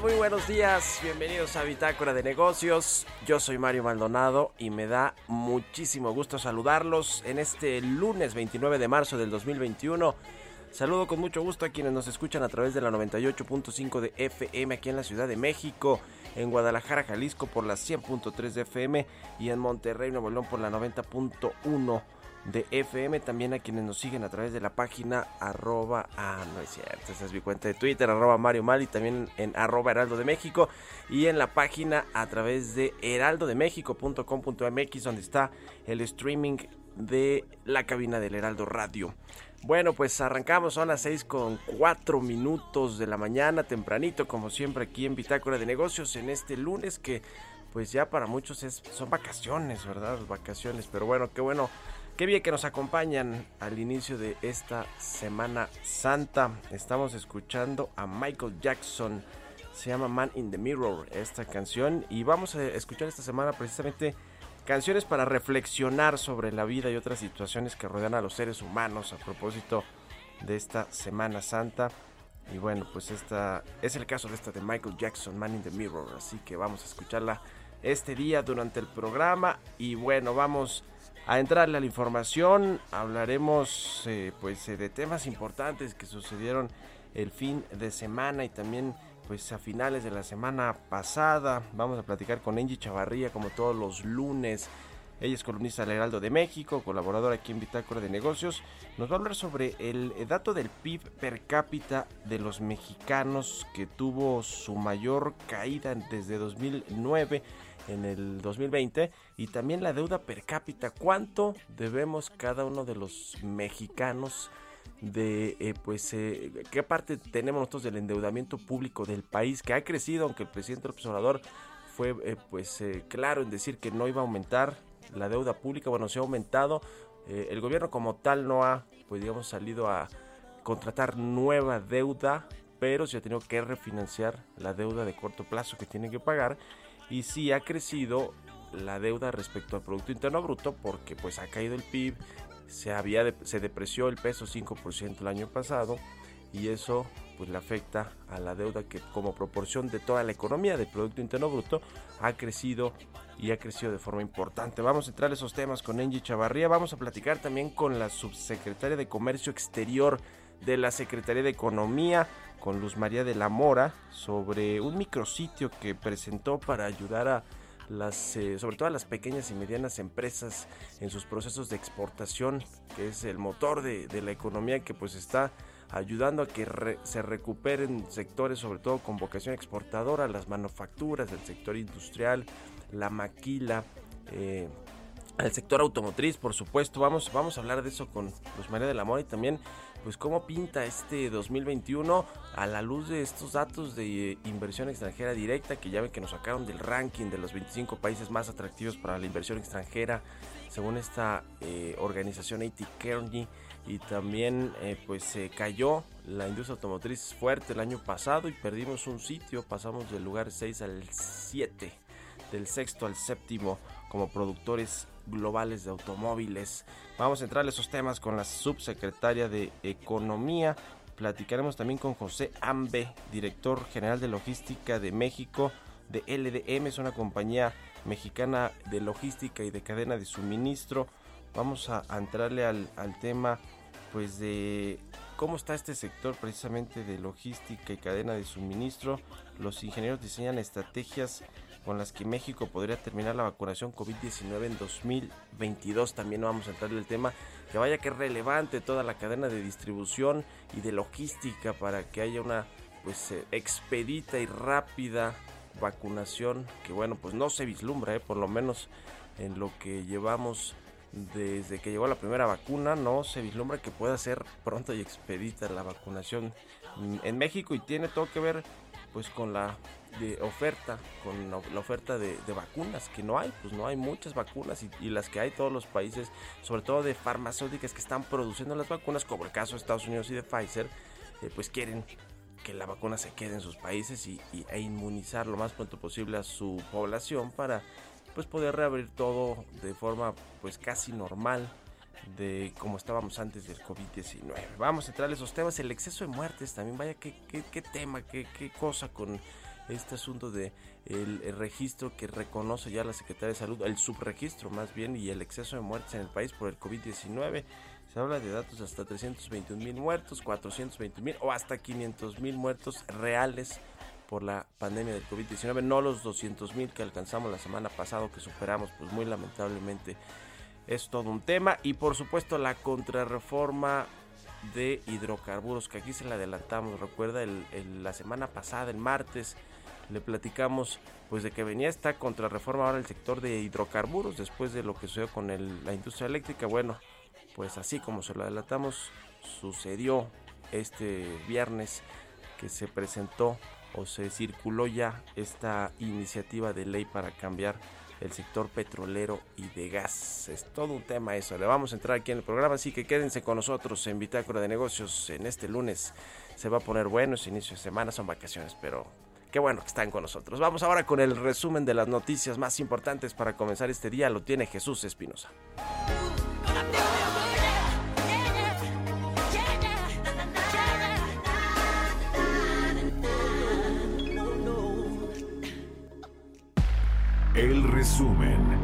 Muy buenos días. Bienvenidos a Bitácora de Negocios. Yo soy Mario Maldonado y me da muchísimo gusto saludarlos en este lunes 29 de marzo del 2021. Saludo con mucho gusto a quienes nos escuchan a través de la 98.5 de FM aquí en la Ciudad de México, en Guadalajara, Jalisco por la 100.3 de FM y en Monterrey, Nuevo León por la 90.1 de FM, también a quienes nos siguen a través de la página arroba, ah no es cierto, esa es mi cuenta de Twitter, arroba Mario Mal y también en arroba Heraldo de México y en la página a través de heraldodemexico.com.mx donde está el streaming de la cabina del Heraldo Radio. Bueno, pues arrancamos, son las 6 con 4 minutos de la mañana, tempranito, como siempre aquí en Bitácora de Negocios, en este lunes que pues ya para muchos es, son vacaciones, ¿verdad? Vacaciones, pero bueno, qué bueno, qué bien que nos acompañan al inicio de esta Semana Santa. Estamos escuchando a Michael Jackson, se llama Man in the Mirror esta canción y vamos a escuchar esta semana precisamente canciones para reflexionar sobre la vida y otras situaciones que rodean a los seres humanos a propósito de esta Semana Santa. Y bueno, pues esta es el caso de esta de Michael Jackson, Man in the Mirror. Así que vamos a escucharla este día durante el programa. Y bueno, vamos a entrarle a la información. Hablaremos eh, pues eh, de temas importantes que sucedieron el fin de semana y también pues a finales de la semana pasada. Vamos a platicar con Angie Chavarría como todos los lunes. Ella es columnista del Heraldo de México, colaboradora aquí en Bitácora de Negocios. Nos va a hablar sobre el dato del PIB per cápita de los mexicanos que tuvo su mayor caída desde 2009 en el 2020 y también la deuda per cápita. ¿Cuánto debemos cada uno de los mexicanos? de eh, pues eh, qué parte tenemos nosotros del endeudamiento público del país que ha crecido aunque el presidente López Obrador fue eh, pues eh, claro en decir que no iba a aumentar la deuda pública bueno se ha aumentado el gobierno como tal no ha pues digamos salido a contratar nueva deuda pero se ha tenido que refinanciar la deuda de corto plazo que tienen que pagar y sí ha crecido la deuda respecto al Producto Interno Bruto porque pues ha caído el PIB, se, había se depreció el peso 5% el año pasado y eso pues le afecta a la deuda que como proporción de toda la economía del Producto Interno Bruto ha crecido y ha crecido de forma importante. Vamos a entrar a esos temas con Angie Chavarría, vamos a platicar también con la subsecretaria de Comercio Exterior de la Secretaría de Economía, con Luz María de la Mora, sobre un micrositio que presentó para ayudar a las, eh, sobre todo a las pequeñas y medianas empresas en sus procesos de exportación, que es el motor de, de la economía que pues está ayudando a que se recuperen sectores, sobre todo con vocación exportadora, las manufacturas, el sector industrial, la maquila, eh, el sector automotriz, por supuesto. Vamos, vamos a hablar de eso con Luz María del Amor y también, pues, cómo pinta este 2021 a la luz de estos datos de inversión extranjera directa que ya ven que nos sacaron del ranking de los 25 países más atractivos para la inversión extranjera, según esta eh, organización A.T. Kearney. Y también, eh, pues, se cayó la industria automotriz fuerte el año pasado y perdimos un sitio, pasamos del lugar 6 al 7 del sexto al séptimo como productores globales de automóviles. Vamos a entrar a esos temas con la subsecretaria de Economía. Platicaremos también con José Ambe, director general de logística de México de LDM, es una compañía mexicana de logística y de cadena de suministro. Vamos a, a entrarle al, al tema pues de cómo está este sector precisamente de logística y cadena de suministro. Los ingenieros diseñan estrategias con las que México podría terminar la vacunación COVID-19 en 2022. También vamos a entrarle el tema que vaya que es relevante toda la cadena de distribución y de logística para que haya una pues eh, expedita y rápida vacunación que bueno pues no se vislumbra eh, por lo menos en lo que llevamos desde que llegó la primera vacuna no se vislumbra que pueda ser pronto y expedita la vacunación en México y tiene todo que ver pues con la de oferta, con la, oferta de, vacunas, que no hay, pues no hay muchas vacunas y, las que hay todos los países, sobre todo de farmacéuticas que están produciendo las vacunas, como el caso de Estados Unidos y de Pfizer, eh, pues quieren que la vacuna se quede en sus países y, y- e inmunizar lo más pronto posible a su población para pues poder reabrir todo de forma pues casi normal de como estábamos antes del COVID-19. Vamos a entrar a esos temas, el exceso de muertes también, vaya qué, qué, qué tema, qué, qué cosa con este asunto de el, registro que reconoce ya la Secretaría de Salud, el subregistro más bien, y el exceso de muertes en el país por el COVID-19. Se habla de datos hasta 321 mil muertos, 420 mil o hasta 500 mil muertos reales por la pandemia del COVID-19, no los 200 mil que alcanzamos la semana pasada, que superamos, pues muy lamentablemente es todo un tema. Y por supuesto la contrarreforma de hidrocarburos, que aquí se la adelantamos, recuerda, el- la semana pasada, el martes, le platicamos pues de que venía esta contrarreforma ahora el sector de hidrocarburos después de lo que sucedió con la industria eléctrica. Bueno, pues así como se lo adelantamos, sucedió este viernes que se presentó o se circuló ya esta iniciativa de ley para cambiar el sector petrolero y de gas. Es todo un tema eso. Le vamos a entrar aquí en el programa, así que quédense con nosotros en Bitácora de Negocios en este lunes. Se va a poner bueno, es inicio de semana, son vacaciones, pero qué bueno que están con nosotros. Vamos ahora con el resumen de las noticias más importantes para comenzar este día. Lo tiene Jesús Espinosa. El resumen.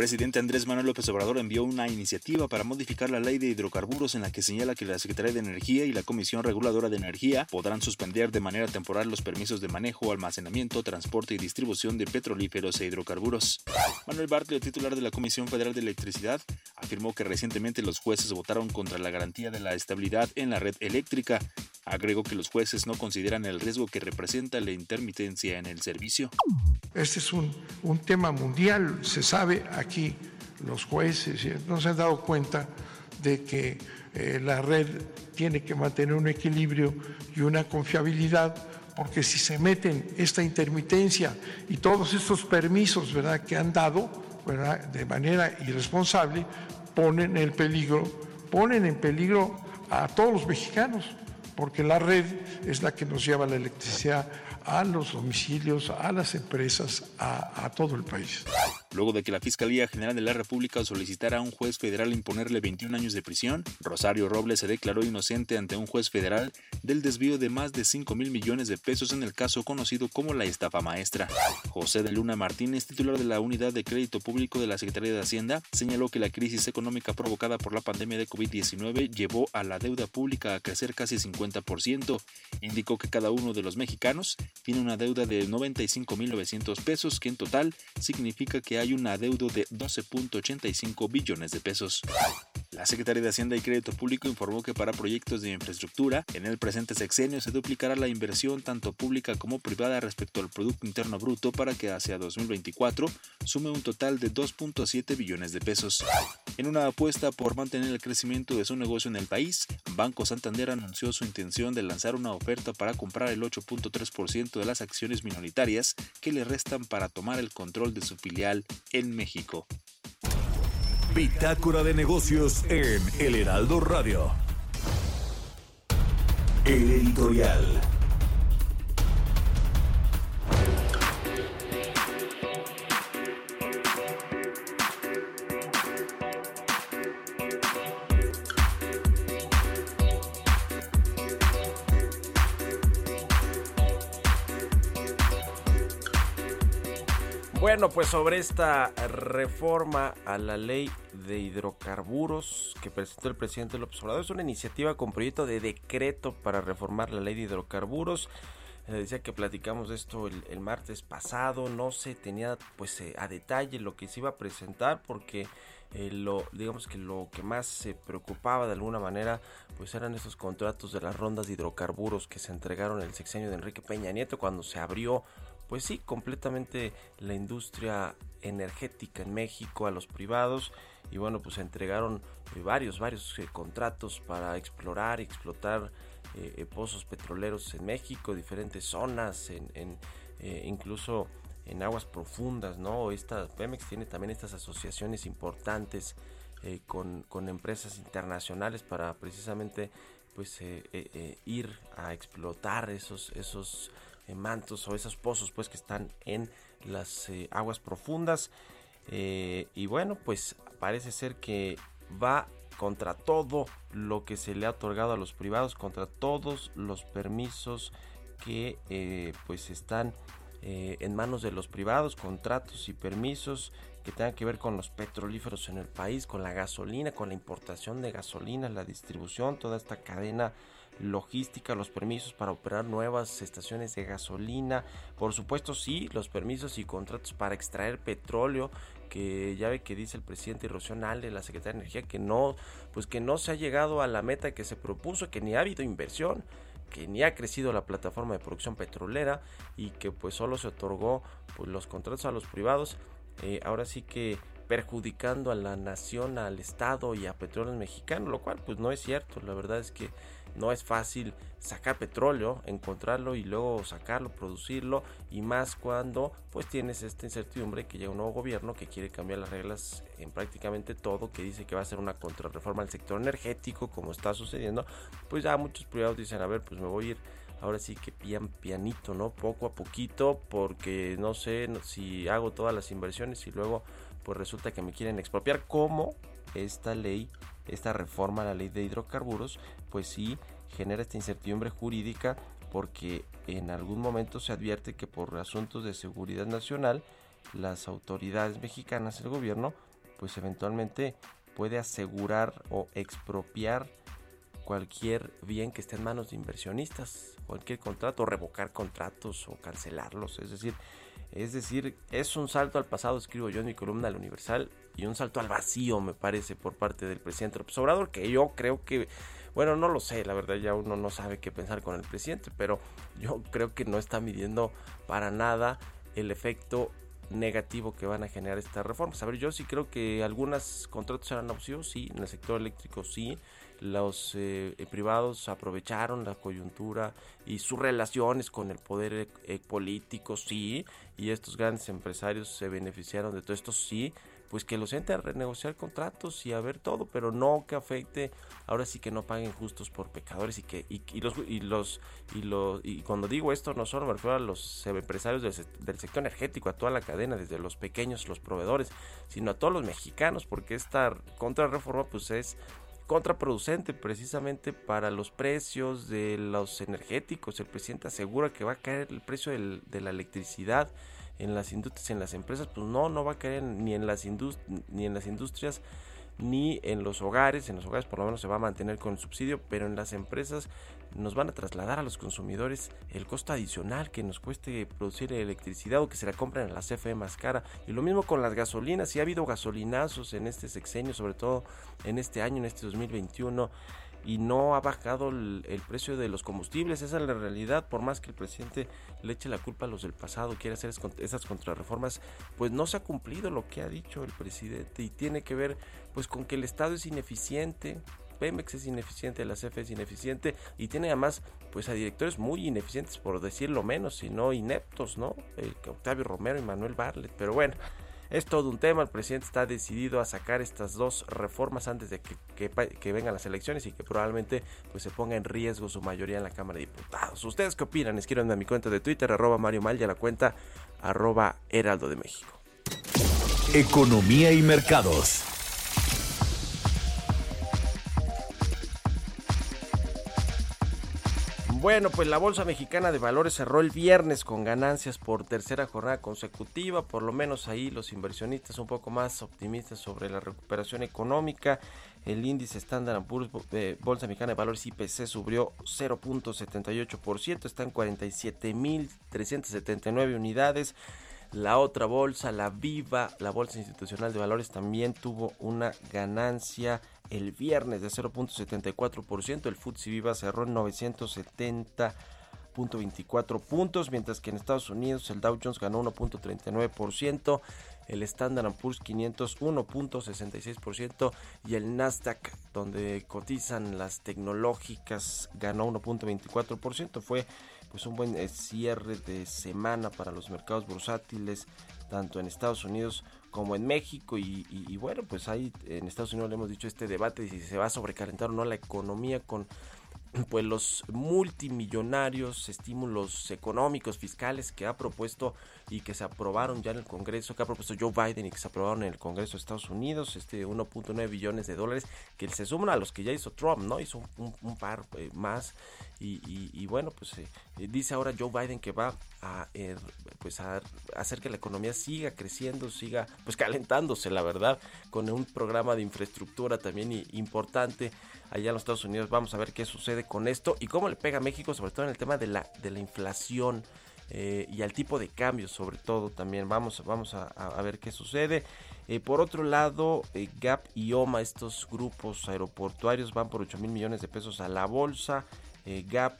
Presidente Andrés Manuel López Obrador envió una iniciativa para modificar la ley de hidrocarburos en la que señala que la Secretaría de Energía y la Comisión Reguladora de Energía podrán suspender de manera temporal los permisos de manejo, almacenamiento, transporte y distribución de petrolíferos e hidrocarburos. Manuel Bartlett, titular de la Comisión Federal de Electricidad, afirmó que recientemente los jueces votaron contra la garantía de la estabilidad en la red eléctrica. Agregó que los jueces no consideran el riesgo que representa la intermitencia en el servicio. Este es un, un tema mundial, se sabe aquí los jueces no se han dado cuenta de que eh, la red tiene que mantener un equilibrio y una confiabilidad, porque si se meten esta intermitencia y todos estos permisos ¿verdad? que han dado de manera irresponsable, ponen en peligro, ponen en peligro a todos los mexicanos porque la red es la que nos lleva la electricidad a los domicilios, a las empresas, a todo el país. Luego de que la Fiscalía General de la República solicitara a un juez federal imponerle 21 años de prisión, Rosario Robles se declaró inocente ante un juez federal del desvío de más de 5 mil millones de pesos en el caso conocido como la estafa maestra. José de Luna Martínez, titular de la Unidad de Crédito Público de la Secretaría de Hacienda, señaló que la crisis económica provocada por la pandemia de COVID-19 llevó a la deuda pública a crecer casi 50%. Indicó que cada uno de los mexicanos tiene una deuda de 95.900 pesos, que en total significa que hay un adeudo de 12.85 billones de pesos. La Secretaría de Hacienda y Crédito Público informó que para proyectos de infraestructura, en el presente sexenio se duplicará la inversión tanto pública como privada respecto al Producto Interno Bruto para que hacia 2024 sume un total de 2.7 billones de pesos. En una apuesta por mantener el crecimiento de su negocio en el país, Banco Santander anunció su intención de lanzar una oferta para comprar el 8.3% de las acciones minoritarias que le restan para tomar el control de su filial en México. Bitácora de negocios en El Heraldo Radio. El editorial. Bueno, pues sobre esta reforma a la ley de hidrocarburos que presentó el presidente López Obrador, es una iniciativa con proyecto de decreto para reformar la ley de hidrocarburos. Eh, decía que platicamos de esto el, martes pasado, no se tenía pues eh, a detalle lo que se iba a presentar porque eh, lo digamos que lo que más se preocupaba de alguna manera pues eran esos contratos de las rondas de hidrocarburos que se entregaron el sexenio de Enrique Peña Nieto cuando se abrió pues sí, completamente la industria energética en México a los privados y bueno, pues entregaron eh, varios, varios eh, contratos para explorar y explotar eh, pozos petroleros en México, diferentes zonas, incluso en aguas profundas, ¿no? Esta Pemex tiene también estas asociaciones importantes con, con empresas internacionales para precisamente pues ir a explotar esos esos mantos o esos pozos pues que están en las eh, aguas profundas. Eh, y bueno pues parece ser que va contra todo lo que se le ha otorgado a los privados contra todos los permisos que eh, pues están eh, en manos de los privados, contratos y permisos que tengan que ver con los petrolíferos en el país, con la gasolina, con la importación de gasolina, la distribución, toda esta cadena logística, los permisos para operar nuevas estaciones de gasolina, por supuesto sí, los permisos y contratos para extraer petróleo, que ya ve que dice el presidente Rocío Nale, la secretaria de Energía, que no, pues que no se ha llegado a la meta que se propuso, que ni ha habido inversión, que ni ha crecido la plataforma de producción petrolera y que pues solo se otorgó pues, los contratos a los privados. Eh, ahora sí que perjudicando a la nación, al Estado y a petróleos mexicanos, lo cual pues no es cierto. La verdad es que no es fácil sacar petróleo, encontrarlo y luego sacarlo, producirlo y más cuando pues tienes esta incertidumbre que llega un nuevo gobierno que quiere cambiar las reglas en prácticamente todo, que dice que va a hacer una contrarreforma al sector energético como está sucediendo, pues ya muchos privados dicen, a ver, pues me voy a ir ahora sí que pian pianito, ¿no? Poco a poquito, porque no sé si hago todas las inversiones y luego pues resulta que me quieren expropiar, como esta ley, esta reforma a la ley de hidrocarburos, pues sí genera esta incertidumbre jurídica porque en algún momento se advierte que por asuntos de seguridad nacional las autoridades mexicanas, el gobierno, pues eventualmente puede asegurar o expropiar cualquier bien que esté en manos de inversionistas, cualquier contrato, revocar contratos o cancelarlos, es decir, es decir, es un salto al pasado, escribo yo en mi columna del Universal, y un salto al vacío, me parece, por parte del presidente López Obrador, que yo creo que, bueno, no lo sé, la verdad ya uno no sabe qué pensar con el presidente, pero yo creo que no está midiendo para nada el efecto negativo que van a generar estas reformas. A ver, yo sí creo que algunos contratos serán abusivos, sí, en el sector eléctrico sí, los eh, privados aprovecharon la coyuntura y sus relaciones con el poder eh, político, sí, y estos grandes empresarios se beneficiaron de todo esto, sí, pues que los entre a renegociar contratos y a ver todo, pero no que afecte, ahora sí que no paguen justos por pecadores y que y, y los y los y los y cuando digo esto no solo me refiero a los empresarios del, del sector energético, a toda la cadena, desde los pequeños, los proveedores, sino a todos los mexicanos, porque esta contrarreforma pues es contraproducente precisamente para los precios de los energéticos. El presidente asegura que va a caer el precio de la electricidad en las industrias, en las empresas, pues no, no va a caer ni en las ni en las industrias ni en los hogares, en los hogares por lo menos se va a mantener con el subsidio, pero en las empresas nos van a trasladar a los consumidores el costo adicional que nos cueste producir electricidad o que se la compren a la CFE más cara. Y lo mismo con las gasolinas, si ha habido gasolinazos en este sexenio, sobre todo en este año, en este 2021 y no ha bajado el, el, precio de los combustibles. Esa es la realidad. Por más que el presidente le eche la culpa a los del pasado, quiere hacer esas contrarreformas, pues no se ha cumplido lo que ha dicho el presidente y tiene que ver pues con que el Estado es ineficiente. Pemex es ineficiente, la CFE es ineficiente y tiene además pues a directores muy ineficientes por decirlo menos, sino ineptos, ¿no? Eh, Octavio Romero y Manuel Barlet. Pero bueno, es todo un tema, el presidente está decidido a sacar estas dos reformas antes de que, vengan las elecciones y que probablemente pues, se ponga en riesgo su mayoría en la Cámara de Diputados. ¿Ustedes qué opinan? Escríbanme a mi cuenta de Twitter, arroba Mario Mal y a la cuenta arroba Heraldo de México. Economía y mercados. Bueno, pues la Bolsa Mexicana de Valores cerró el viernes con ganancias por tercera jornada consecutiva, por lo menos ahí los inversionistas un poco más optimistas sobre la recuperación económica. El índice Standard Poor's eh, Bolsa Mexicana de Valores IPC subió 0.78%, está en 47.379 unidades. La otra bolsa, la Viva, la Bolsa Institucional de Valores también tuvo una ganancia el viernes de 0.74%. El FTSE Viva cerró en 970.24 puntos, mientras que en Estados Unidos el Dow Jones ganó 1.39%, el Standard Poor's 500 1.66% y el Nasdaq, donde cotizan las tecnológicas, ganó 1.24%. Fue pues un buen cierre de semana para los mercados bursátiles tanto en Estados Unidos como en México y, bueno pues ahí en Estados Unidos le hemos dicho este debate de si se va a sobrecalentar o no la economía con pues los multimillonarios estímulos económicos fiscales que ha propuesto y que se aprobaron ya en el Congreso, que ha propuesto Joe Biden y que se aprobaron en el Congreso de Estados Unidos, este 1.9 billones de dólares que se suman a los que ya hizo Trump, ¿no? Hizo un, un par eh, más y, bueno, pues eh, dice ahora Joe Biden que va a, eh, pues a hacer que la economía siga creciendo, siga pues calentándose, la verdad, con un programa de infraestructura también importante allá en los Estados Unidos. Vamos a ver qué sucede con esto y cómo le pega a México, sobre todo en el tema de la, de la inflación. Eh, y al tipo de cambio sobre todo también vamos, vamos a, ver qué sucede eh, por otro lado eh, Gap y OMA estos grupos aeroportuarios van por 8 mil millones de pesos a la bolsa eh, Gap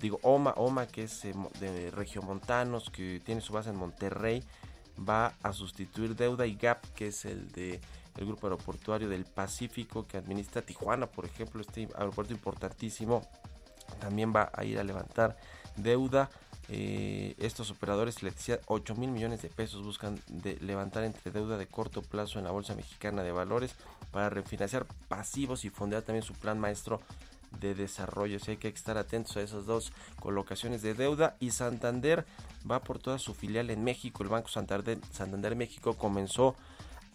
digo OMA OMA que es de Regiomontanos que tiene su base en Monterrey va a sustituir deuda y Gap que es el de el grupo aeroportuario del Pacífico que administra Tijuana por ejemplo este aeropuerto importantísimo. También va a ir a levantar deuda. Eh, estos operadores, le decía, 8 mil millones de pesos buscan levantar entre deuda de corto plazo en la Bolsa Mexicana de Valores para refinanciar pasivos y fondear también su plan maestro de desarrollo. Así hay que estar atentos a esas dos colocaciones de deuda. Y Santander va por toda su filial en México. El Banco Santander, Santander México comenzó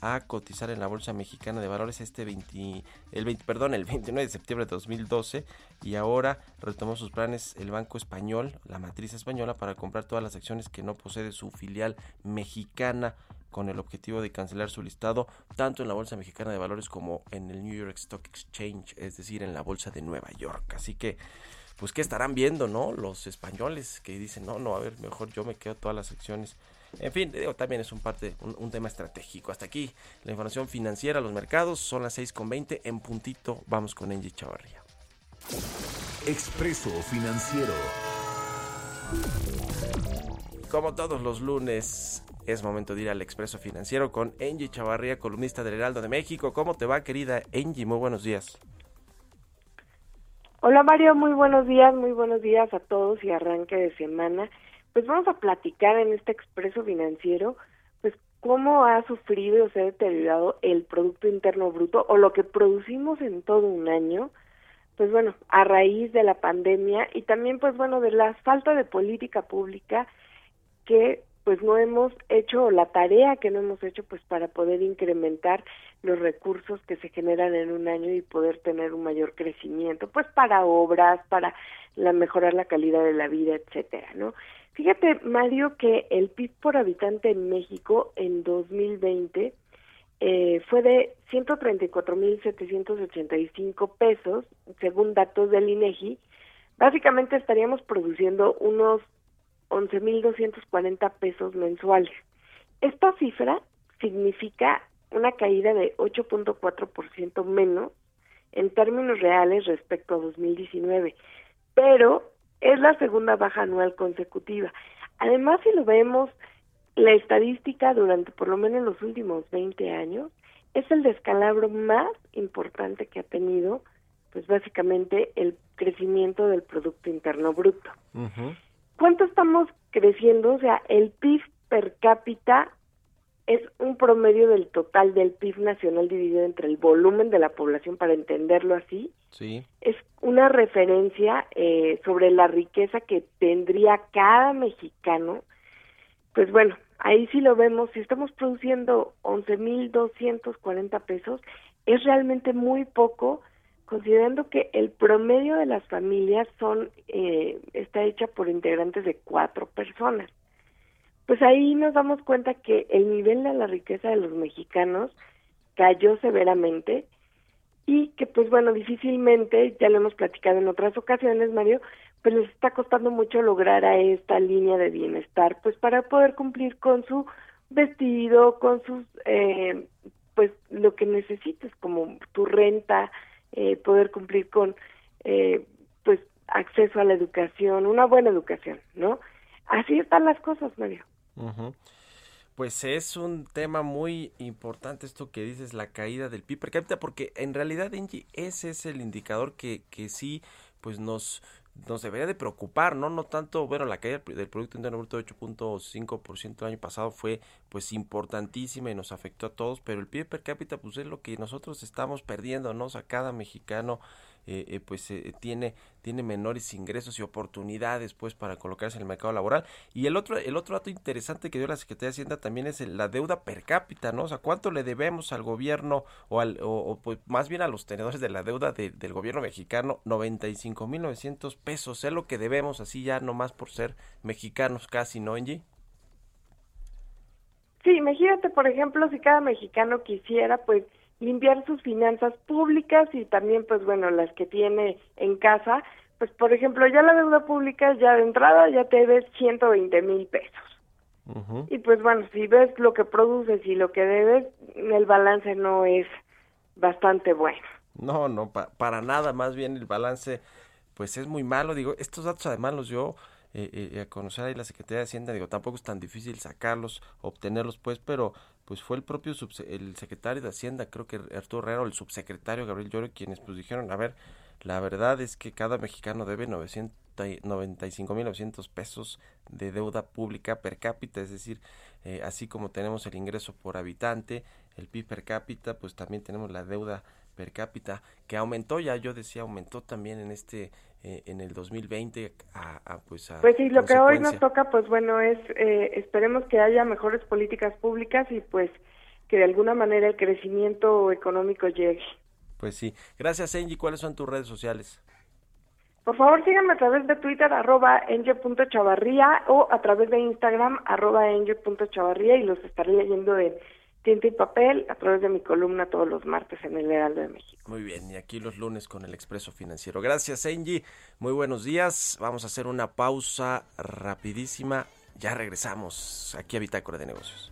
a cotizar en la Bolsa Mexicana de Valores este 20, el 20, perdón, el 29 de septiembre de 2012 y ahora retomó sus planes el Banco Español, la matriz española, para comprar todas las acciones que no posee su filial mexicana con el objetivo de cancelar su listado tanto en la Bolsa Mexicana de Valores como en el New York Stock Exchange, es decir, en la Bolsa de Nueva York. Así que, pues, ¿qué estarán viendo, no? Los españoles que dicen, no, no, a ver, mejor yo me quedo todas las acciones en fin, digo, también es un parte, un, un, tema estratégico. Hasta aquí la información financiera, los mercados, son las 6.20 en puntito. Vamos con Angie Chavarría. Expreso Financiero. Como todos los lunes, es momento de ir al Expreso Financiero con Angie Chavarría, columnista del Heraldo de México. ¿Cómo te va, querida Angie? Muy buenos días. Hola Mario, muy buenos días, muy buenos días a todos y arranque de semana pues vamos a platicar en este expreso financiero, pues cómo ha sufrido o se ha deteriorado el Producto Interno Bruto o lo que producimos en todo un año, pues bueno, a raíz de la pandemia y también pues bueno de la falta de política pública que pues no hemos hecho la tarea que no hemos hecho pues para poder incrementar los recursos que se generan en un año y poder tener un mayor crecimiento pues para obras, para la mejorar la calidad de la vida, etcétera, ¿no? Fíjate, Mario, que el PIB por habitante en México en 2020 eh, fue de 134.785 pesos, según datos del INEGI. Básicamente estaríamos produciendo unos 11.240 pesos mensuales. Esta cifra significa una caída de 8.4% menos en términos reales respecto a 2019, pero es la segunda baja anual consecutiva. Además, si lo vemos, la estadística durante por lo menos los últimos 20 años es el descalabro más importante que ha tenido, pues básicamente el crecimiento del Producto Interno Bruto. ¿Cuánto estamos creciendo? O sea, el PIB per cápita es un promedio del total del PIB nacional dividido entre el volumen de la población, para entenderlo así. Sí. Es una referencia eh, sobre la riqueza que tendría cada mexicano. Pues bueno, ahí sí lo vemos, si estamos produciendo 11.240 pesos, es realmente muy poco, considerando que el promedio de las familias son eh, está hecha por integrantes de cuatro personas. Pues ahí nos damos cuenta que el nivel de la riqueza de los mexicanos cayó severamente y que pues bueno, difícilmente, ya lo hemos platicado en otras ocasiones, Mario, pues les está costando mucho lograr a esta línea de bienestar, pues para poder cumplir con su vestido, con sus, eh, pues lo que necesites, como tu renta, eh, poder cumplir con, eh, pues acceso a la educación, una buena educación, ¿no? Así están las cosas, Mario. Pues es un tema muy importante esto que dices, la caída del PIB per cápita, porque en realidad, Angie, ese es el indicador que, que sí, pues nos, nos debería de preocupar, ¿no? No tanto, bueno, la caída del Producto Interno Bruto de 8.5% el año pasado fue pues importantísima y nos afectó a todos, pero el PIB per cápita pues es lo que nosotros estamos perdiendo, ¿no? O sea, cada mexicano eh, eh, pues eh, tiene tiene menores ingresos y oportunidades pues para colocarse en el mercado laboral. Y el otro el otro dato interesante que dio la Secretaría de Hacienda también es la deuda per cápita no o sea cuánto le debemos al gobierno o al o, o, pues más bien a los tenedores de la deuda de- del gobierno mexicano 95.900 pesos es lo que debemos así ya nomás por ser mexicanos casi no Angie Sí, imagínate, por ejemplo, si cada mexicano quisiera, pues, limpiar sus finanzas públicas y también, pues, bueno, las que tiene en casa, pues, por ejemplo, ya la deuda pública, ya de entrada, ya te debes 120 mil pesos. Y pues, bueno, si ves lo que produces y lo que debes, el balance no es bastante bueno. No, no, pa- para nada, más bien el balance, pues es muy malo. Digo, estos datos además los dio eh, eh, a conocer ahí la Secretaría de Hacienda, digo, tampoco es tan difícil sacarlos, obtenerlos, pues, pero pues fue el propio el secretario de Hacienda, creo que Arturo Herrera, o el subsecretario Gabriel Llorio, quienes pues dijeron, a ver, la verdad es que cada mexicano debe 95.900 pesos de deuda pública per cápita, es decir, eh, así como tenemos el ingreso por habitante, el PIB per cápita, pues también tenemos la deuda per cápita que aumentó, ya yo decía, aumentó también en este, eh, en el 2020, a, a, pues a Pues sí, lo que hoy nos toca, pues bueno, es eh, esperemos que haya mejores políticas públicas y pues que de alguna manera el crecimiento económico llegue. Pues sí. Gracias, Angie. ¿Cuáles son tus redes sociales? Por favor, síganme a través de Twitter, arroba enge.chavarría o a través de Instagram, arroba enge.chavarría y los estaré leyendo en tinta y papel a través de mi columna todos los martes en el Heraldo de México. Muy bien, y aquí los lunes con el Expreso Financiero. Gracias, Angie. Muy buenos días. Vamos a hacer una pausa rapidísima. Ya regresamos aquí a Bitácora de Negocios.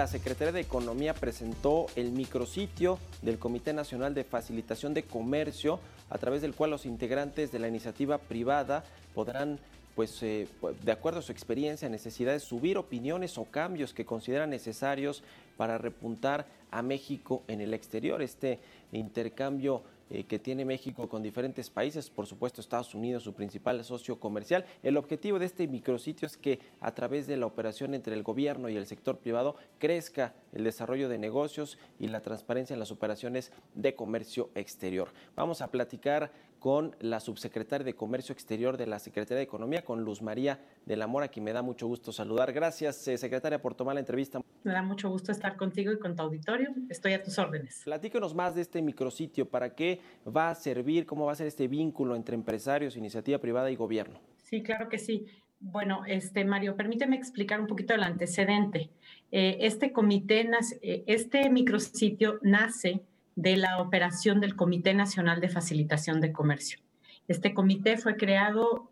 La Secretaría de Economía presentó el micrositio del Comité Nacional de Facilitación de Comercio, a través del cual los integrantes de la iniciativa privada podrán pues eh, de acuerdo a su experiencia, necesidades, subir opiniones o cambios que consideran necesarios para repuntar a México en el exterior. Este intercambio eh, que tiene México con diferentes países, por supuesto Estados Unidos, su principal socio comercial. El objetivo de este micrositio es que a través de la operación entre el gobierno y el sector privado crezca el desarrollo de negocios y la transparencia en las operaciones de comercio exterior. Vamos a platicar con la subsecretaria de Comercio Exterior de la Secretaría de Economía, con Luz María de la Mora, que me da mucho gusto saludar. Gracias, eh, secretaria, por tomar la entrevista. Me da mucho gusto estar contigo y con tu auditorio. Estoy a tus órdenes. Platícanos más de este micrositio, para qué va a servir, cómo va a ser este vínculo entre empresarios, iniciativa privada y gobierno. Sí, claro que sí. Bueno, este Mario, permíteme explicar un poquito el antecedente. Eh, este comité, nace, eh, este micrositio nace de la operación del Comité Nacional de Facilitación de Comercio. Este comité fue creado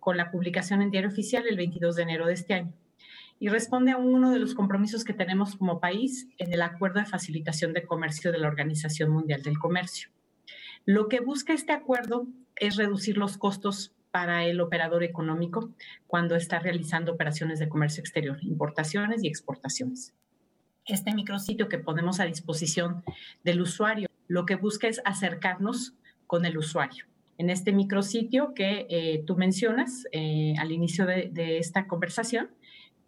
con la publicación en Diario Oficial el 22 de enero de este año y responde a uno de los compromisos que tenemos como país en el Acuerdo de Facilitación de Comercio de la Organización Mundial del Comercio. Lo que busca este acuerdo es reducir los costos para el operador económico cuando está realizando operaciones de comercio exterior, importaciones y exportaciones este micrositio que ponemos a disposición del usuario, lo que busca es acercarnos con el usuario. En este micrositio que eh, tú mencionas eh, al inicio de, esta conversación,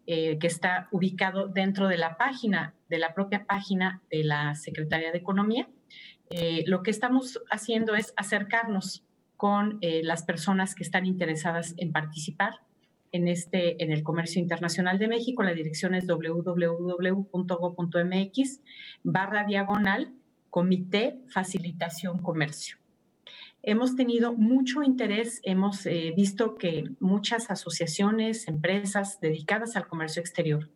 eh, que está ubicado dentro de la página, de la propia página de la Secretaría de Economía, lo que estamos haciendo es acercarnos con las personas que están interesadas en participar en, este, en el comercio internacional de México. La dirección es www.go.mx barra diagonal Comité Facilitación Comercio. Hemos tenido mucho interés, hemos eh, visto que muchas asociaciones, empresas dedicadas al comercio exterior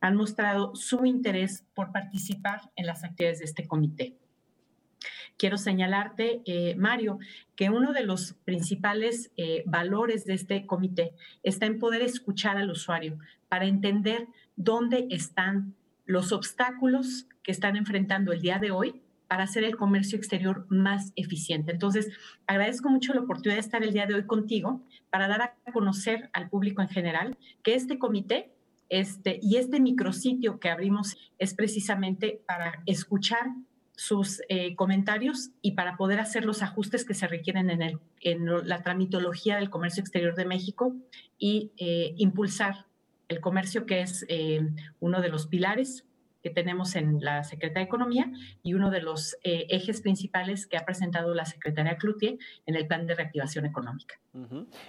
han mostrado su interés por participar en las actividades de este comité. Quiero señalarte, eh, Mario, que uno de los principales eh, valores de este comité está en poder escuchar al usuario para entender dónde están los obstáculos que están enfrentando el día de hoy para hacer el comercio exterior más eficiente. Entonces, agradezco mucho la oportunidad de estar el día de hoy contigo para dar a conocer al público en general que este comité este, y este micrositio que abrimos es precisamente para escuchar sus eh, comentarios y para poder hacer los ajustes que se requieren en, la tramitología del comercio exterior de México y eh, impulsar el comercio, que es eh, uno de los pilares que tenemos en la Secretaría de Economía y uno de los eh, ejes principales que ha presentado la Secretaría Cloutier en el plan de reactivación económica.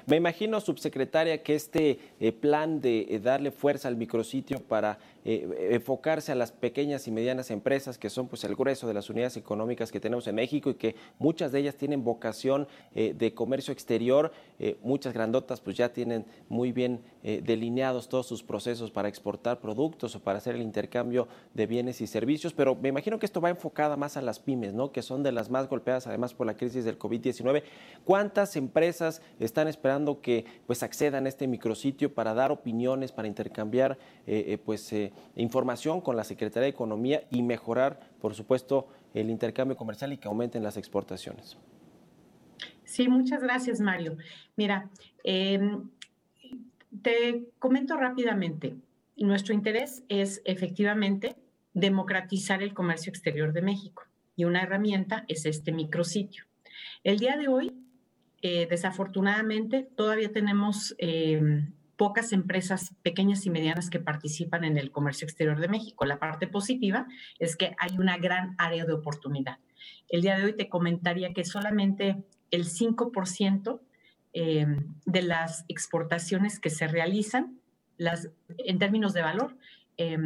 Me imagino, subsecretaria, que este eh, plan de eh, darle fuerza al micrositio para enfocarse a las pequeñas y medianas empresas, que son pues el grueso de las unidades económicas que tenemos en México y que muchas de ellas tienen vocación de comercio exterior, muchas grandotas pues ya tienen muy bien delineados todos sus procesos para exportar productos o para hacer el intercambio de bienes y servicios, pero me imagino que esto va enfocada más a las pymes, ¿no? que son de las más golpeadas además por la crisis del COVID-19. ¿Cuántas empresas están esperando que pues accedan a este micrositio para dar opiniones, para intercambiar eh, eh, pues eh, información con la Secretaría de Economía y mejorar, por supuesto, el intercambio comercial y que aumenten las exportaciones? Sí, muchas gracias, Mario. Mira, eh, te comento rápidamente. Nuestro interés es efectivamente democratizar el comercio exterior de México y una herramienta es este micrositio. El día de hoy, eh, desafortunadamente, todavía tenemos eh, pocas empresas pequeñas y medianas que participan en el comercio exterior de México. La parte positiva es que hay una gran área de oportunidad. El día de hoy te comentaría que solamente el 5% eh, de las exportaciones que se realizan, las, en términos de valor, eh,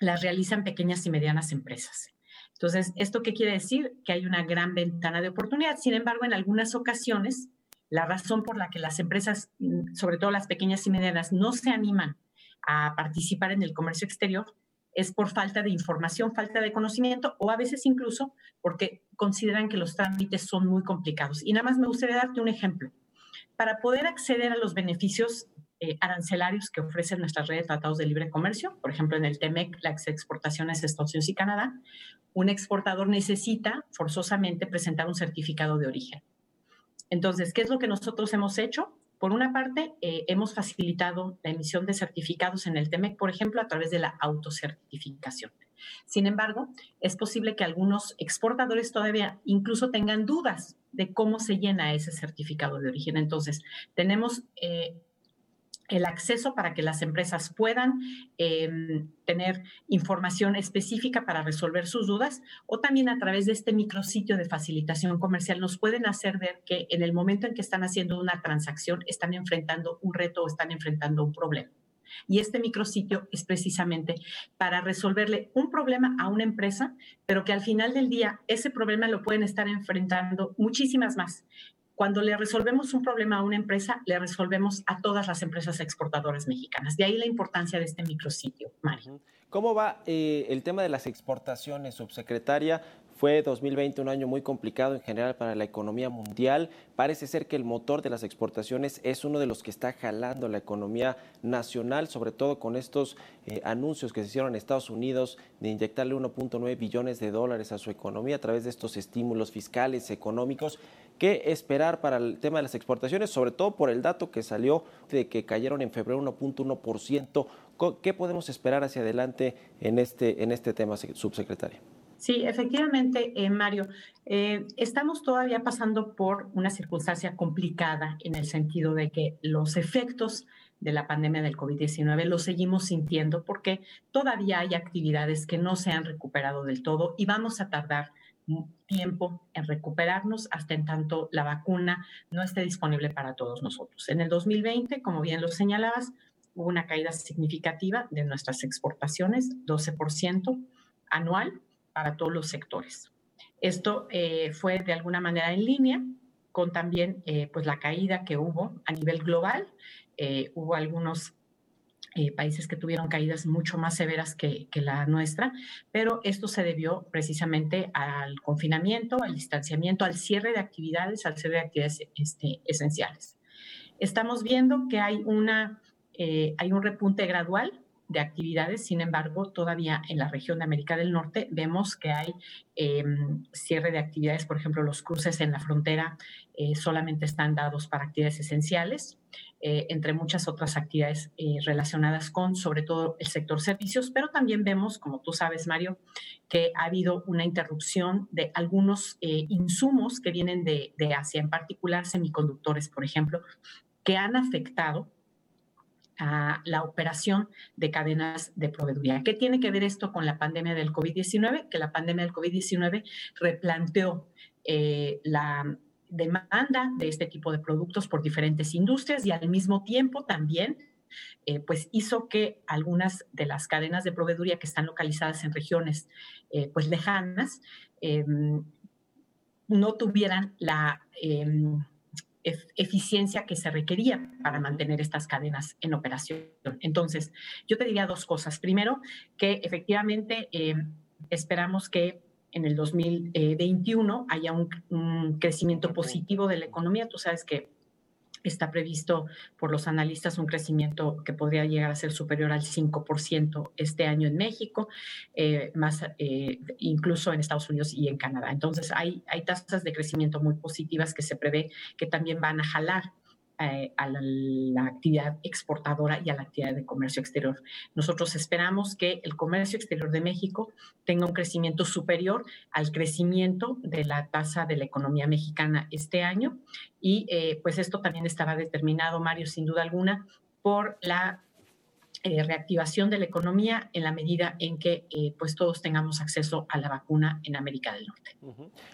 las realizan pequeñas y medianas empresas. Entonces, ¿esto qué quiere decir? Que hay una gran ventana de oportunidad. Sin embargo, en algunas ocasiones, la razón por la que las empresas, sobre todo las pequeñas y medianas, no se animan a participar en el comercio exterior es por falta de información, falta de conocimiento o a veces incluso porque consideran que los trámites son muy complicados. Y nada más me gustaría darte un ejemplo. Para poder acceder a los beneficios eh, arancelarios que ofrecen nuestras redes de tratados de libre comercio, por ejemplo, en el TEMEC, las exportaciones a Estados Unidos y Canadá, un exportador necesita forzosamente presentar un certificado de origen. Entonces, ¿qué es lo que nosotros hemos hecho? Por una parte, eh, hemos facilitado la emisión de certificados en el TEMEC, por ejemplo, a través de la autocertificación. Sin embargo, es posible que algunos exportadores todavía incluso tengan dudas de cómo se llena ese certificado de origen. Entonces, tenemos eh, el acceso para que las empresas puedan eh, tener información específica para resolver sus dudas o también a través de este micrositio de facilitación comercial nos pueden hacer ver que en el momento en que están haciendo una transacción están enfrentando un reto o están enfrentando un problema. Y este micrositio es precisamente para resolverle un problema a una empresa, pero que al final del día ese problema lo pueden estar enfrentando muchísimas más. Cuando le resolvemos un problema a una empresa, le resolvemos a todas las empresas exportadoras mexicanas. De ahí la importancia de este micrositio, Mario. ¿Cómo va eh, el tema de las exportaciones, subsecretaria? Fue 2020 un año muy complicado en general para la economía mundial. Parece ser que el motor de las exportaciones es uno de los que está jalando la economía nacional, sobre todo con estos eh, anuncios que se hicieron en Estados Unidos de inyectarle 1.9 billones de dólares a su economía a través de estos estímulos fiscales, económicos. ¿Qué esperar para el tema de las exportaciones? Sobre todo por el dato que salió de que cayeron en febrero 1.1%. ¿Qué podemos esperar hacia adelante en este, en este tema, subsecretaria? Sí, efectivamente, eh, Mario, eh, estamos todavía pasando por una circunstancia complicada en el sentido de que los efectos de la pandemia del COVID-19 los seguimos sintiendo porque todavía hay actividades que no se han recuperado del todo y vamos a tardar tiempo en recuperarnos hasta en tanto la vacuna no esté disponible para todos nosotros. En el 2020, como bien lo señalabas, hubo una caída significativa de nuestras exportaciones, 12% anual para todos los sectores. Esto eh, fue de alguna manera en línea con también eh, pues la caída que hubo a nivel global. Eh, hubo algunos países que tuvieron caídas mucho más severas que, que, la nuestra, pero esto se debió precisamente al confinamiento, al distanciamiento, al cierre de actividades, al cierre de actividades este, esenciales. Estamos viendo que hay, una, hay un repunte gradual de actividades. Sin embargo, todavía en la región de América del Norte vemos que hay eh, cierre de actividades, por ejemplo, los cruces en la frontera eh, solamente están dados para actividades esenciales, eh, entre muchas otras actividades eh, relacionadas con, sobre todo, el sector servicios, pero también vemos, como tú sabes, Mario, que ha habido una interrupción de algunos insumos que vienen de, de Asia, en particular semiconductores, por ejemplo, que han afectado a la operación de cadenas de proveeduría. ¿Qué tiene que ver esto con la pandemia del COVID-19? Que la pandemia del COVID-19 replanteó la demanda de este tipo de productos por diferentes industrias y al mismo tiempo también eh, pues hizo que algunas de las cadenas de proveeduría que están localizadas en regiones eh, pues lejanas em, no tuvieran la em, eficiencia que se requería para mantener estas cadenas en operación. Entonces, yo te diría dos cosas. Primero, que efectivamente eh, esperamos que en el 2021 haya un, un, crecimiento positivo de la economía. Tú sabes que está previsto por los analistas un crecimiento que podría llegar a ser superior al 5% este año en México, eh, más eh, incluso en Estados Unidos y en Canadá. Entonces hay, hay tasas de crecimiento muy positivas que se prevé que también van a jalar eh, a la, actividad exportadora y a la actividad de comercio exterior. Nosotros esperamos que el comercio exterior de México tenga un crecimiento superior al crecimiento de la tasa de la economía mexicana este año y eh, pues esto también estará determinado, Mario, sin duda alguna, por la eh, reactivación de la economía en la medida en que eh, pues todos tengamos acceso a la vacuna en América del Norte.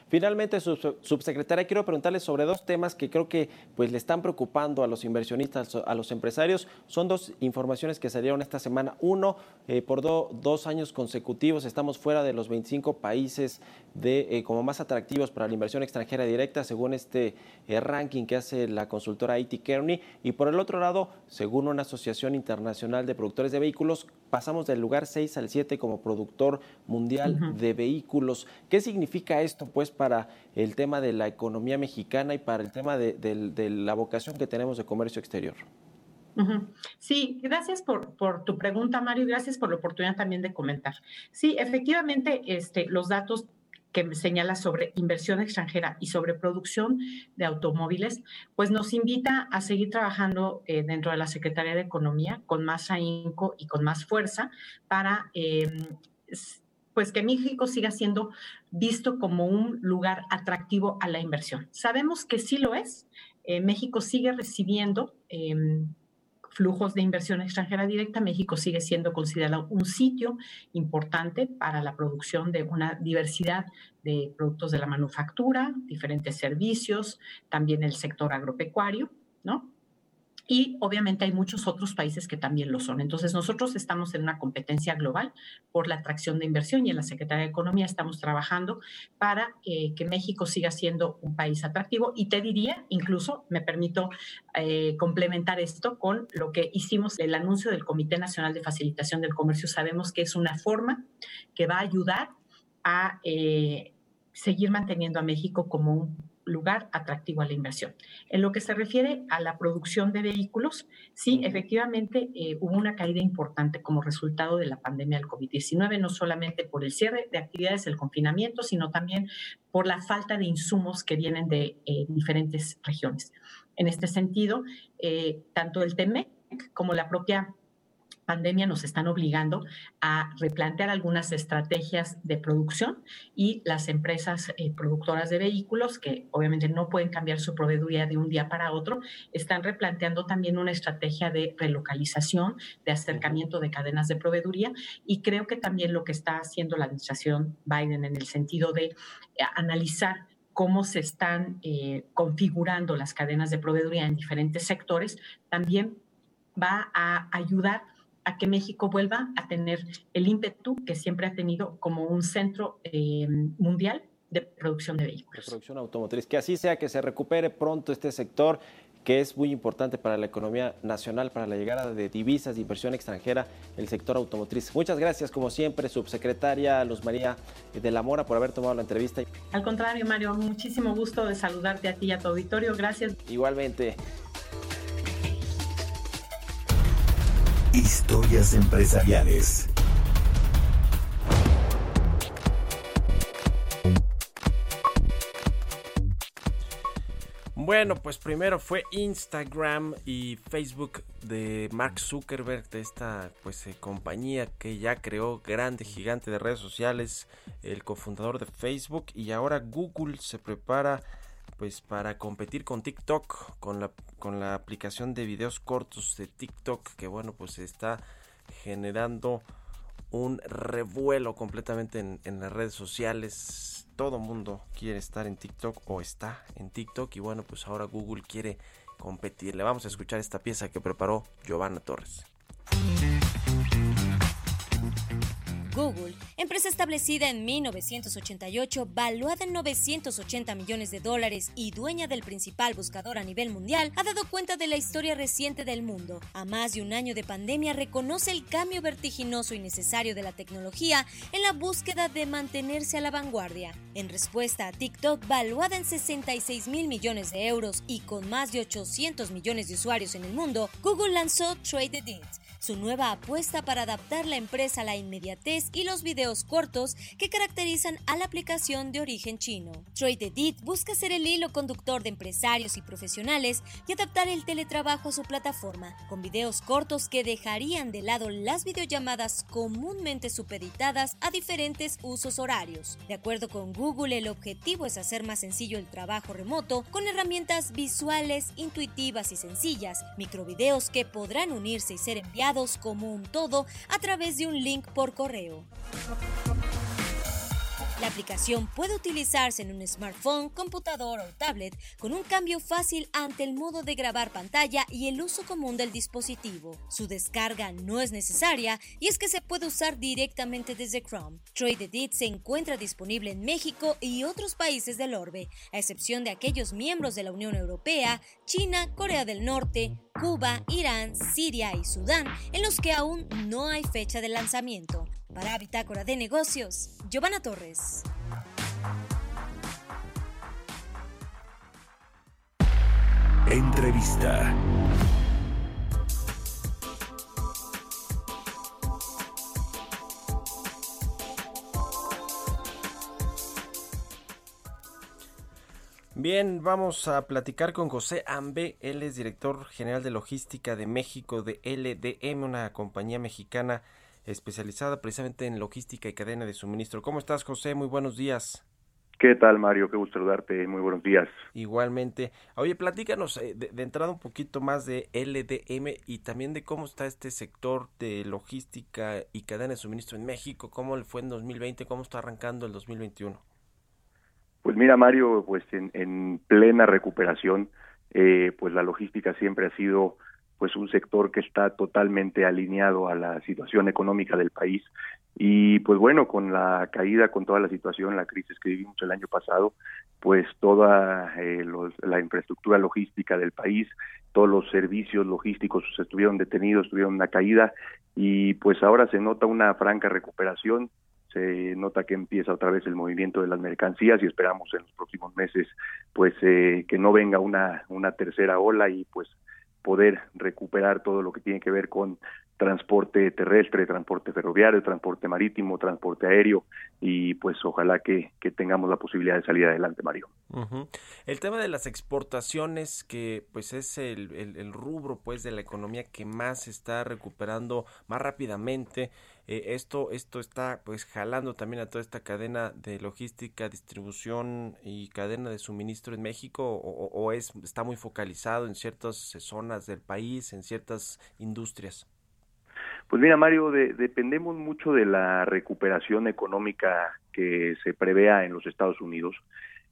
Finalmente, sub subsecretaria, quiero preguntarle sobre dos temas que creo que pues le están preocupando a los inversionistas, a los empresarios. Son dos informaciones que salieron esta semana. Uno, eh, por do, dos años consecutivos estamos fuera de los 25 países de como más atractivos para la inversión extranjera directa, según este ranking que hace la consultora IT Kearney. Y por el otro lado, según una asociación internacional de productores de vehículos, pasamos del lugar 6 al 7 como productor mundial uh -huh. de vehículos. ¿Qué significa esto, pues, para el tema de la economía mexicana y para el tema de, de, de la vocación que tenemos de comercio exterior? Uh -huh. Sí, gracias por, por, tu pregunta, Mario, y gracias por la oportunidad también de comentar. Sí, efectivamente, este, los datos que señala sobre inversión extranjera y sobre producción de automóviles, pues nos invita a seguir trabajando eh, dentro de la Secretaría de Economía con más ahínco y con más fuerza para eh, pues que México siga siendo visto como un lugar atractivo a la inversión. Sabemos que sí lo es. Eh, México sigue recibiendo em, flujos de inversión extranjera directa, México sigue siendo considerado un sitio importante para la producción de una diversidad de productos de la manufactura, diferentes servicios, también el sector agropecuario, ¿no? Y obviamente hay muchos otros países que también lo son. Entonces nosotros estamos en una competencia global por la atracción de inversión y en la Secretaría de Economía estamos trabajando para eh, que México siga siendo un país atractivo. Y te diría, incluso me permito eh, complementar esto con lo que hicimos el anuncio del Comité Nacional de Facilitación del Comercio. Sabemos que es una forma que va a ayudar a eh, seguir manteniendo a México como un lugar atractivo a la inversión. En lo que se refiere a la producción de vehículos, sí, efectivamente eh, hubo una caída importante como resultado de la pandemia del COVID-19, no solamente por el cierre de actividades, el confinamiento, sino también por la falta de insumos que vienen de eh, diferentes regiones. En este sentido, eh, tanto el TEMEC como la propia pandemia nos están obligando a replantear algunas estrategias de producción y las empresas eh, productoras de vehículos, que obviamente no pueden cambiar su proveeduría de un día para otro, están replanteando también una estrategia de relocalización, de acercamiento de cadenas de proveeduría. Y creo que también lo que está haciendo la administración Biden en el sentido de eh, analizar cómo se están eh, configurando las cadenas de proveeduría en diferentes sectores, también va a ayudar a que México vuelva a tener el ímpetu que siempre ha tenido como un centro eh, mundial de producción de vehículos. De producción automotriz. Que así sea, que se recupere pronto este sector que es muy importante para la economía nacional, para la llegada de divisas, de inversión extranjera, el sector automotriz. Muchas gracias, como siempre, subsecretaria Luz María de la Mora, por haber tomado la entrevista. Al contrario, Mario, muchísimo gusto de saludarte a ti y a tu auditorio. Gracias. Igualmente. Historias empresariales. Bueno, pues primero fue Instagram y Facebook de Mark Zuckerberg, de esta pues eh, compañía que ya creó grande gigante de redes sociales, el cofundador de Facebook y ahora Google se prepara pues para competir con TikTok, con la, con la aplicación de videos cortos de TikTok, que bueno, pues está generando un revuelo completamente en, en las redes sociales. Todo mundo quiere estar en TikTok o está en TikTok y bueno, pues ahora Google quiere competir. Le vamos a escuchar esta pieza que preparó Giovanna Torres. Google, empresa establecida en 1988, valuada en 980 millones de dólares y dueña del principal buscador a nivel mundial, ha dado cuenta de la historia reciente del mundo. A más de un año de pandemia, reconoce el cambio vertiginoso y necesario de la tecnología en la búsqueda de mantenerse a la vanguardia. En respuesta a TikTok, valuada en 66 mil millones de euros y con más de 800 millones de usuarios en el mundo, Google lanzó Trade It su nueva apuesta para adaptar la empresa a la inmediatez y los videos cortos que caracterizan a la aplicación de origen chino. Trade Edit busca ser el hilo conductor de empresarios y profesionales y adaptar el teletrabajo a su plataforma, con videos cortos que dejarían de lado las videollamadas comúnmente supeditadas a diferentes usos horarios. De acuerdo con Google, el objetivo es hacer más sencillo el trabajo remoto con herramientas visuales, intuitivas y sencillas, microvideos que podrán unirse y ser enviados como un todo a través de un link por correo. La aplicación puede utilizarse en un smartphone, computador o tablet con un cambio fácil ante el modo de grabar pantalla y el uso común del dispositivo. Su descarga no es necesaria y es que se puede usar directamente desde Chrome. Trade Edit se encuentra disponible en México y otros países del orbe, a excepción de aquellos miembros de la Unión Europea, China, Corea del Norte, Cuba, Irán, Siria y Sudán, en los que aún no hay fecha de lanzamiento. Para Bitácora de Negocios, Giovanna Torres. Entrevista. Bien, vamos a platicar con José Ambe, él es director general de logística de México de LDM, una compañía mexicana especializada precisamente en logística y cadena de suministro. ¿Cómo estás, José? Muy buenos días. ¿Qué tal, Mario? Qué gusto saludarte. Muy buenos días. Igualmente. Oye, platícanos eh, de, de entrada un poquito más de LDM y también de cómo está este sector de logística y cadena de suministro en México, cómo le fue en 2020, cómo está arrancando el 2021. Pues mira, Mario, pues en, en plena recuperación, eh, pues la logística siempre ha sido pues un sector que está totalmente alineado a la situación económica del país. Y pues bueno, con la caída, con toda la situación, la crisis que vivimos el año pasado, pues toda eh, los, la infraestructura logística del país, todos los servicios logísticos estuvieron detenidos, tuvieron una caída y pues ahora se nota una franca recuperación, se nota que empieza otra vez el movimiento de las mercancías y esperamos en los próximos meses pues eh, que no venga una, una tercera ola y pues poder recuperar todo lo que tiene que ver con transporte terrestre, transporte ferroviario, transporte marítimo, transporte aéreo y pues ojalá que, que tengamos la posibilidad de salir adelante, Mario. El tema de las exportaciones, que pues es el, el- el rubro pues de la economía que más se está recuperando más rápidamente. Eh, esto, esto está pues jalando también a toda esta cadena de logística, distribución y cadena de suministro en México o, es, está muy focalizado en ciertas zonas del país, en ciertas industrias. Pues mira, Mario, de- dependemos mucho de la recuperación económica que se prevea en los Estados Unidos.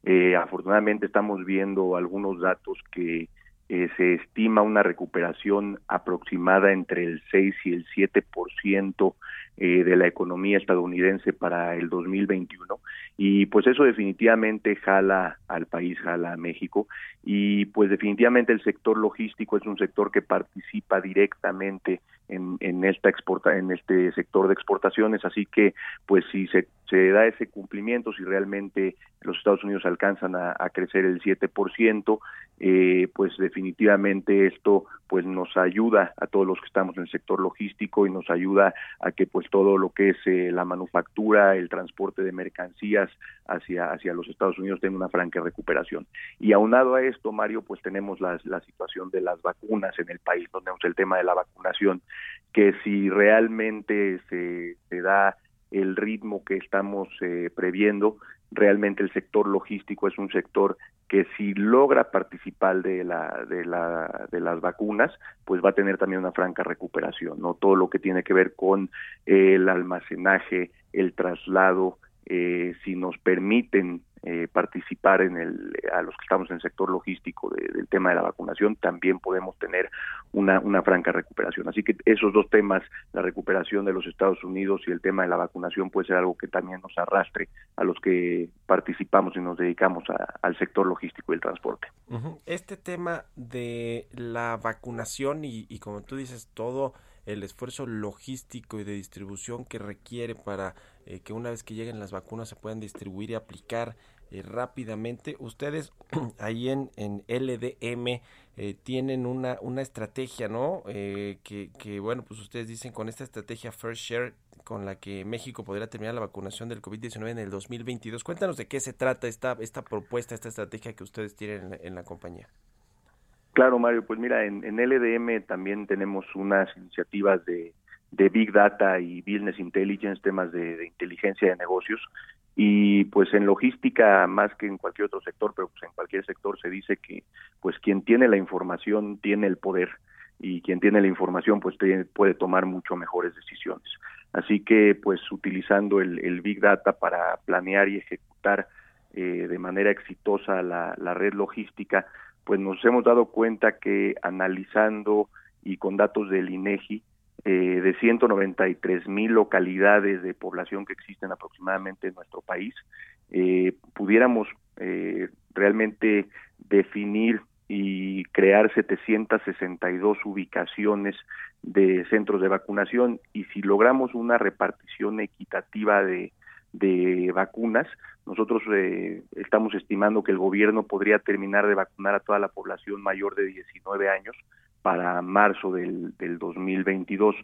Eh, afortunadamente estamos viendo algunos datos que eh, se estima una recuperación aproximada entre el 6 y el 7% eh, de la economía estadounidense para el 2021 y pues eso definitivamente jala al país, jala a México. Y pues definitivamente el sector logístico es un sector que participa directamente en, en esta exporta en este sector de exportaciones así que pues si se, se da ese cumplimiento si realmente los Estados Unidos alcanzan a, crecer el 7% eh, pues definitivamente esto pues nos ayuda a todos los que estamos en el sector logístico y nos ayuda a que pues todo lo que es eh, la manufactura, el transporte de mercancías hacia hacia los Estados Unidos tenga una franca recuperación. Y aunado a esto, Mario, pues tenemos la, la situación de las vacunas en el país, donde tenemos el tema de la vacunación, que si realmente se, se da el ritmo que estamos eh, previendo, realmente el sector logístico es un sector que si logra participar de la de la de las vacunas pues va a tener también una franca recuperación no todo lo que tiene que ver con el almacenaje el traslado eh, si nos permiten eh, participar en el a los que estamos en el sector logístico de- del tema de la vacunación también podemos tener una una franca recuperación así que esos dos temas la recuperación de los Estados Unidos y el tema de la vacunación puede ser algo que también nos arrastre a los que participamos y nos dedicamos al sector logístico y el transporte Ujú. Este tema de la vacunación y, y como tú dices, todo el esfuerzo logístico y de distribución que requiere para eh, que una vez que lleguen las vacunas se puedan distribuir y aplicar eh, rápidamente. Ustedes ahí en, en LDM eh, tienen una, una estrategia, ¿no? Eh, que, que, bueno, pues ustedes dicen con esta estrategia First Share con la que México podría terminar la vacunación del COVID-19 en el 2022. Cuéntanos de qué se trata esta, esta propuesta, esta estrategia que ustedes tienen en la, compañía. Claro, Mario, pues mira, en, en LDM también tenemos unas iniciativas de, de Big Data y Business Intelligence, temas de, inteligencia de negocios. Y pues en logística, más que en cualquier otro sector, pero pues en cualquier sector se dice que pues quien tiene la información tiene el poder y quien tiene la información pues puede tomar mucho mejores decisiones. Así que pues utilizando el, el Big Data para planear y ejecutar eh, de manera exitosa la, la red logística, pues nos hemos dado cuenta que analizando y con datos del INEGI, eh, de 193 mil localidades de población que existen aproximadamente en nuestro país, eh, pudiéramos eh, realmente definir y crear 762 ubicaciones de centros de vacunación. Y si logramos una repartición equitativa de, de vacunas, nosotros eh, estamos estimando que el gobierno podría terminar de vacunar a toda la población mayor de 19 años para marzo del, del 2022.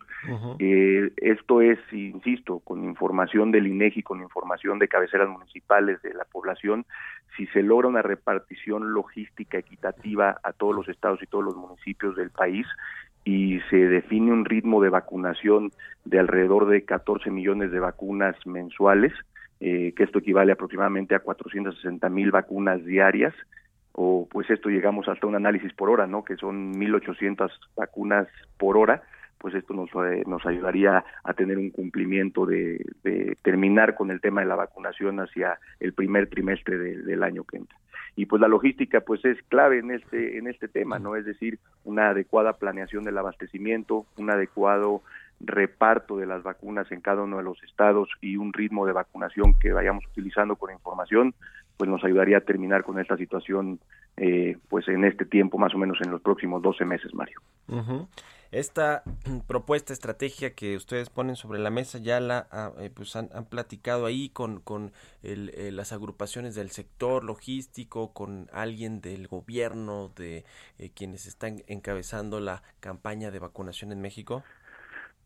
Eh, esto es, insisto, con información del INEGI, con información de cabeceras municipales de la población, si se logra una repartición logística equitativa a todos los estados y todos los municipios del país y se define un ritmo de vacunación de alrededor de 14 millones de vacunas mensuales, eh, que esto equivale aproximadamente a 460 mil vacunas diarias, o pues esto llegamos hasta un análisis por hora, ¿no? Que son 1.800 vacunas por hora, pues esto nos, eh, nos ayudaría a tener un cumplimiento de, de, terminar con el tema de la vacunación hacia el primer trimestre de, del año que entra. Y pues la logística pues es clave en este en este tema, ¿no? Es decir, una adecuada planeación del abastecimiento, un adecuado reparto de las vacunas en cada uno de los estados y un ritmo de vacunación que vayamos utilizando con información, pues nos ayudaría a terminar con esta situación eh, pues en este tiempo, más o menos en los próximos 12 meses, Mario. Esta propuesta, estrategia que ustedes ponen sobre la mesa, ya la ah, eh, pues han, han, platicado ahí con, con el, eh, las agrupaciones del sector logístico, con alguien del gobierno, de eh, quienes están encabezando la campaña de vacunación en México.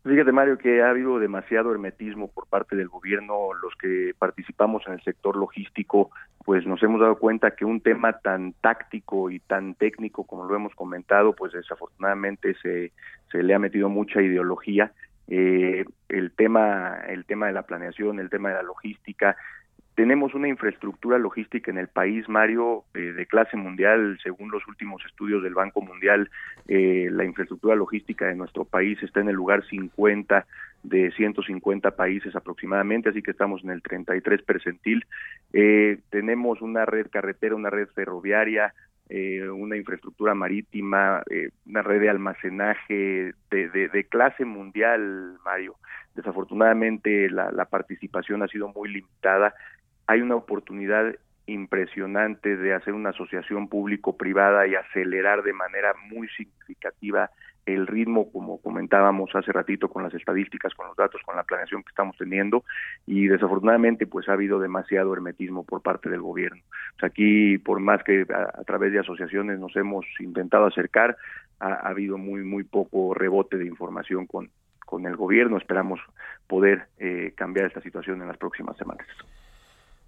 Fíjate, Mario, que ha habido demasiado hermetismo por parte del gobierno. Los que participamos en el sector logístico, pues nos hemos dado cuenta que un tema tan táctico y tan técnico como lo hemos comentado, pues desafortunadamente se, se le ha metido mucha ideología. Eh, el tema el tema de la planeación, el tema de la logística, tenemos una infraestructura logística en el país, Mario, eh, de clase mundial, según los últimos estudios del Banco Mundial, eh, la infraestructura logística de nuestro país está en el lugar 50 de 150 países aproximadamente, así que estamos en el 33 percentil. Eh, tenemos una red carretera, una red ferroviaria, eh, una infraestructura marítima, eh, una red de almacenaje de, de, de, clase mundial, Mario. Desafortunadamente la, la participación ha sido muy limitada hay una oportunidad impresionante de hacer una asociación público-privada y acelerar de manera muy significativa el ritmo, como comentábamos hace ratito con las estadísticas, con los datos, con la planeación que estamos teniendo y desafortunadamente pues ha habido demasiado hermetismo por parte del gobierno. O sea, aquí por más que a, través de asociaciones nos hemos intentado acercar, ha, ha habido muy muy poco rebote de información con con el gobierno. Esperamos poder eh, cambiar esta situación en las próximas semanas.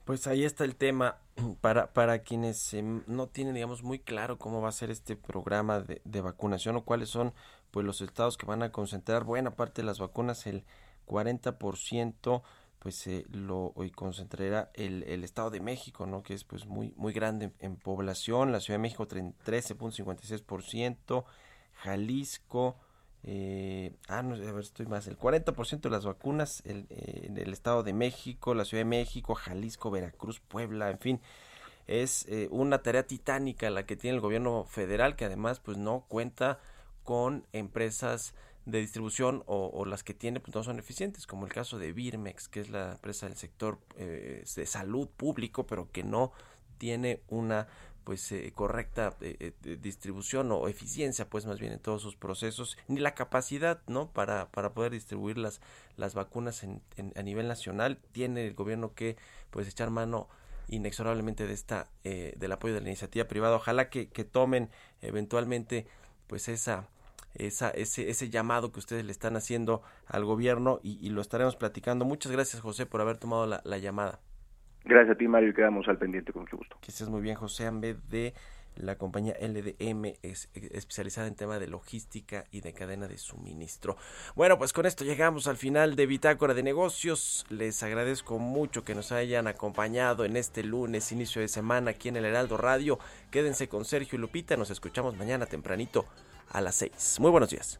Pues ahí está el tema. Para, para quienes no tienen, digamos, muy claro cómo va a ser este programa de, vacunación o cuáles son pues los estados que van a concentrar buena parte de las vacunas, el 40% pues lo hoy concentrará el, el, Estado de México, ¿no? Que es pues muy muy grande en, en población, la Ciudad de México 13.56%, Jalisco eh, ah, no, a ver, estoy más. El 40% de las vacunas el, eh, en el Estado de México, la Ciudad de México, Jalisco, Veracruz, Puebla, en fin. Es eh, una tarea titánica la que tiene el gobierno federal, que además pues no cuenta con empresas de distribución o, o las que tiene pues no son eficientes, como el caso de Birmex, que es la empresa del sector eh, de salud público, pero que no tiene una pues eh, correcta eh, eh, distribución o eficiencia pues más bien en todos sus procesos ni la capacidad no para, para poder distribuir las, las vacunas en, en, a nivel nacional tiene el gobierno que pues echar mano inexorablemente de esta eh, del apoyo de la iniciativa privada ojalá que, que tomen eventualmente pues esa esa, ese, ese llamado que ustedes le están haciendo al gobierno y, lo estaremos platicando. Muchas gracias José por haber tomado la llamada. Gracias a ti, Mario, y quedamos al pendiente con mucho gusto. Que estés muy bien, José Ambe, de la compañía LDM, es especializada en tema de logística y de cadena de suministro. Bueno, pues con esto llegamos al final de Bitácora de Negocios. Les agradezco mucho que nos hayan acompañado en este lunes, inicio de semana, aquí en el Heraldo Radio. Quédense con Sergio y Lupita, nos escuchamos mañana tempranito a las 6. Muy buenos días.